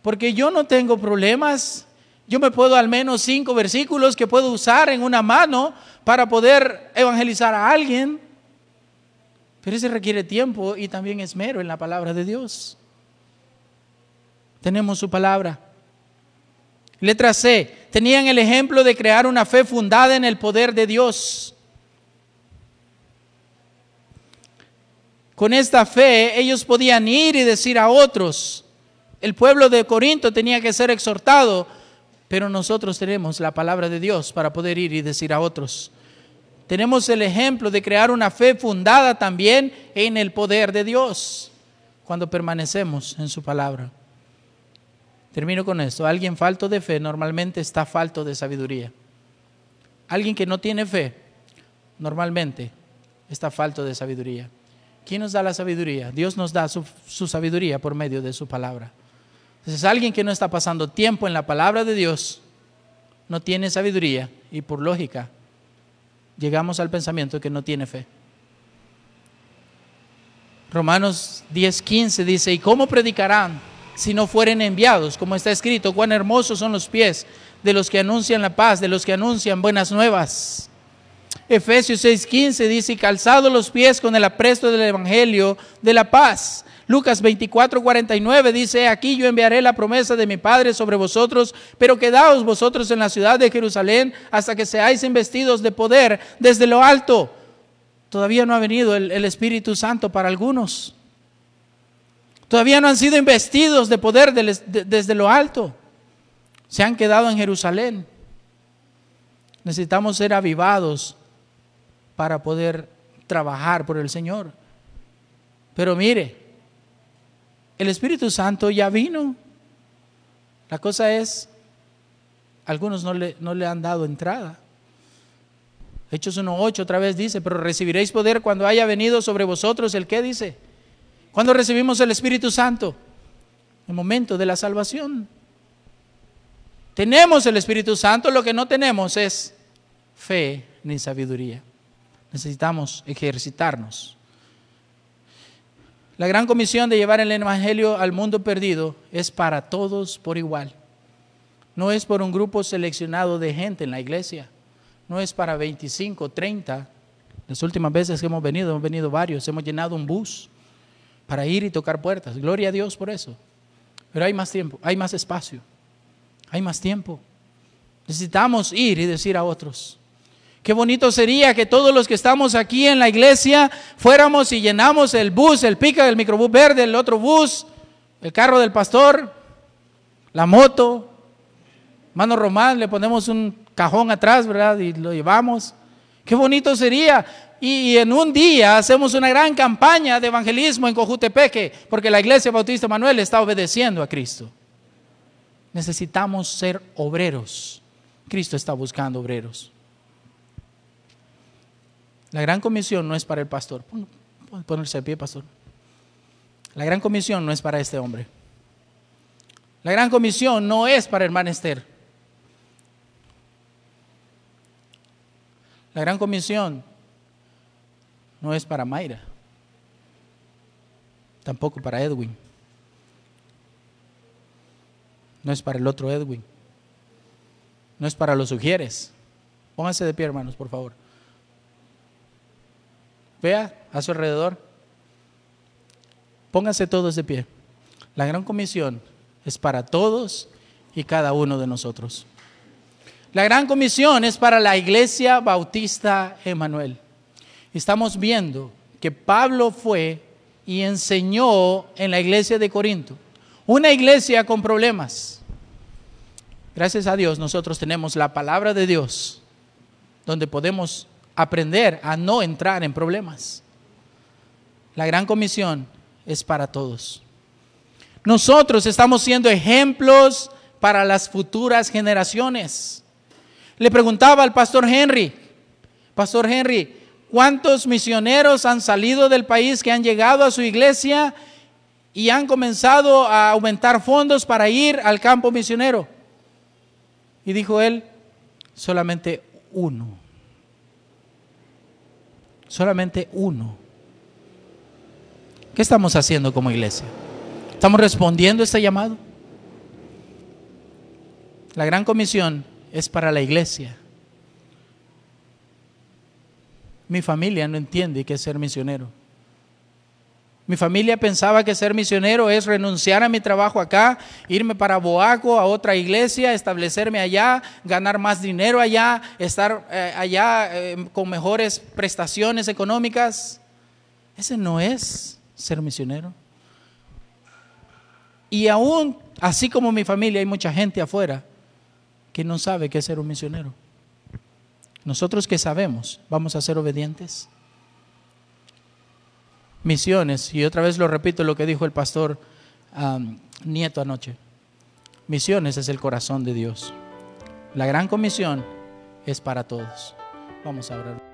Porque yo no tengo problemas Yo me puedo al menos cinco versículos que puedo usar en una mano para poder evangelizar a alguien. Pero ese requiere tiempo y también esmero en la palabra de Dios. Tenemos su palabra. Letra C. Tenían el ejemplo de crear una fe fundada en el poder de Dios. Con esta fe ellos podían ir y decir a otros. El pueblo de Corinto tenía que ser exhortado, pero nosotros tenemos la palabra de Dios para poder ir y decir a otros. Tenemos el ejemplo de crear una fe fundada también en el poder de Dios cuando permanecemos en su palabra. Termino con esto. Alguien falto de fe normalmente está falto de sabiduría. Alguien que no tiene fe normalmente está falto de sabiduría. ¿Quién nos da la sabiduría? Dios nos da su, sabiduría por medio de su palabra. Entonces alguien que no está pasando tiempo en la palabra de Dios no tiene sabiduría y por lógica llegamos al pensamiento que no tiene fe. Romanos 10:15 dice, ¿y cómo predicarán si no fueren enviados? Como está escrito, cuán hermosos son los pies de los que anuncian la paz, de los que anuncian buenas nuevas. Efesios 6:15 dice, calzado los pies con el apresto del Evangelio de la paz. Lucas 24:49 dice, aquí yo enviaré la promesa de mi Padre sobre vosotros, pero quedaos vosotros en la ciudad de Jerusalén hasta que seáis investidos de poder desde lo alto. Todavía no ha venido el, el Espíritu Santo para algunos. Todavía no han sido investidos de poder desde lo alto. Se han quedado en Jerusalén. Necesitamos ser avivados para poder trabajar por el Señor. Pero mire, el Espíritu Santo ya vino. La cosa es, algunos no le, han dado entrada. Hechos 1.8 otra vez dice, pero recibiréis poder cuando haya venido sobre vosotros el que dice. Cuando recibimos el Espíritu Santo? El momento de la salvación. Tenemos el Espíritu Santo, lo que no tenemos es fe ni sabiduría. Necesitamos ejercitarnos. La gran comisión de llevar el Evangelio al mundo perdido es para todos por igual. No es por un grupo seleccionado de gente en la iglesia. No es para 25, 30. Las últimas veces que hemos venido, hemos venido varios. Hemos llenado un bus para ir y tocar puertas. Gloria a Dios por eso. Pero hay más tiempo, hay más espacio, hay más tiempo. Necesitamos ir y decir a otros, Qué bonito sería que todos los que estamos aquí en la iglesia fuéramos y llenamos el bus, el pica, el microbús verde, el otro bus, el carro del pastor, la moto. Mano Román, le ponemos un cajón atrás, ¿verdad? Y lo llevamos. Qué bonito sería. Y, en un día hacemos una gran campaña de evangelismo en Cojutepeque, porque la iglesia Bautista Manuel está obedeciendo a Cristo. Necesitamos ser obreros. Cristo está buscando obreros. La gran comisión no es para el pastor. Ponerse de pie, pastor. La gran comisión no es para este hombre. La gran comisión no es para hermana Esther. La gran comisión no es para Mayra. Tampoco para Edwin. No es para el otro Edwin. No es para los sugieres. Pónganse de pie, hermanos, por favor. Vea a su alrededor. Pónganse todos de pie. La gran comisión es para todos y cada uno de nosotros. La gran comisión es para la iglesia bautista Emanuel. Estamos viendo que Pablo fue y enseñó en la iglesia de Corinto. Una iglesia con problemas. Gracias a Dios nosotros tenemos la palabra de Dios donde podemos aprender a no entrar en problemas. La gran comisión es para todos. Nosotros estamos siendo ejemplos para las futuras generaciones. Le preguntaba al pastor Henry, pastor Henry, ¿cuántos misioneros han salido del país que han llegado a su iglesia y han comenzado a aumentar fondos para ir al campo misionero? Y dijo él, solamente uno solamente uno. ¿Qué estamos haciendo como iglesia? ¿Estamos respondiendo a este llamado? La gran comisión es para la iglesia. Mi familia no entiende qué es ser misionero. Mi familia pensaba que ser misionero es renunciar a mi trabajo acá, irme para Boaco, a otra iglesia, establecerme allá, ganar más dinero allá, estar eh, allá eh, con mejores prestaciones económicas. Ese no es ser misionero. Y aún, así como mi familia, hay mucha gente afuera que no sabe qué es ser un misionero. Nosotros que sabemos, vamos a ser obedientes misiones, y otra vez lo repito lo que dijo el pastor Nieto anoche, misiones es el corazón de Dios. La gran comisión es para todos. Vamos a orar.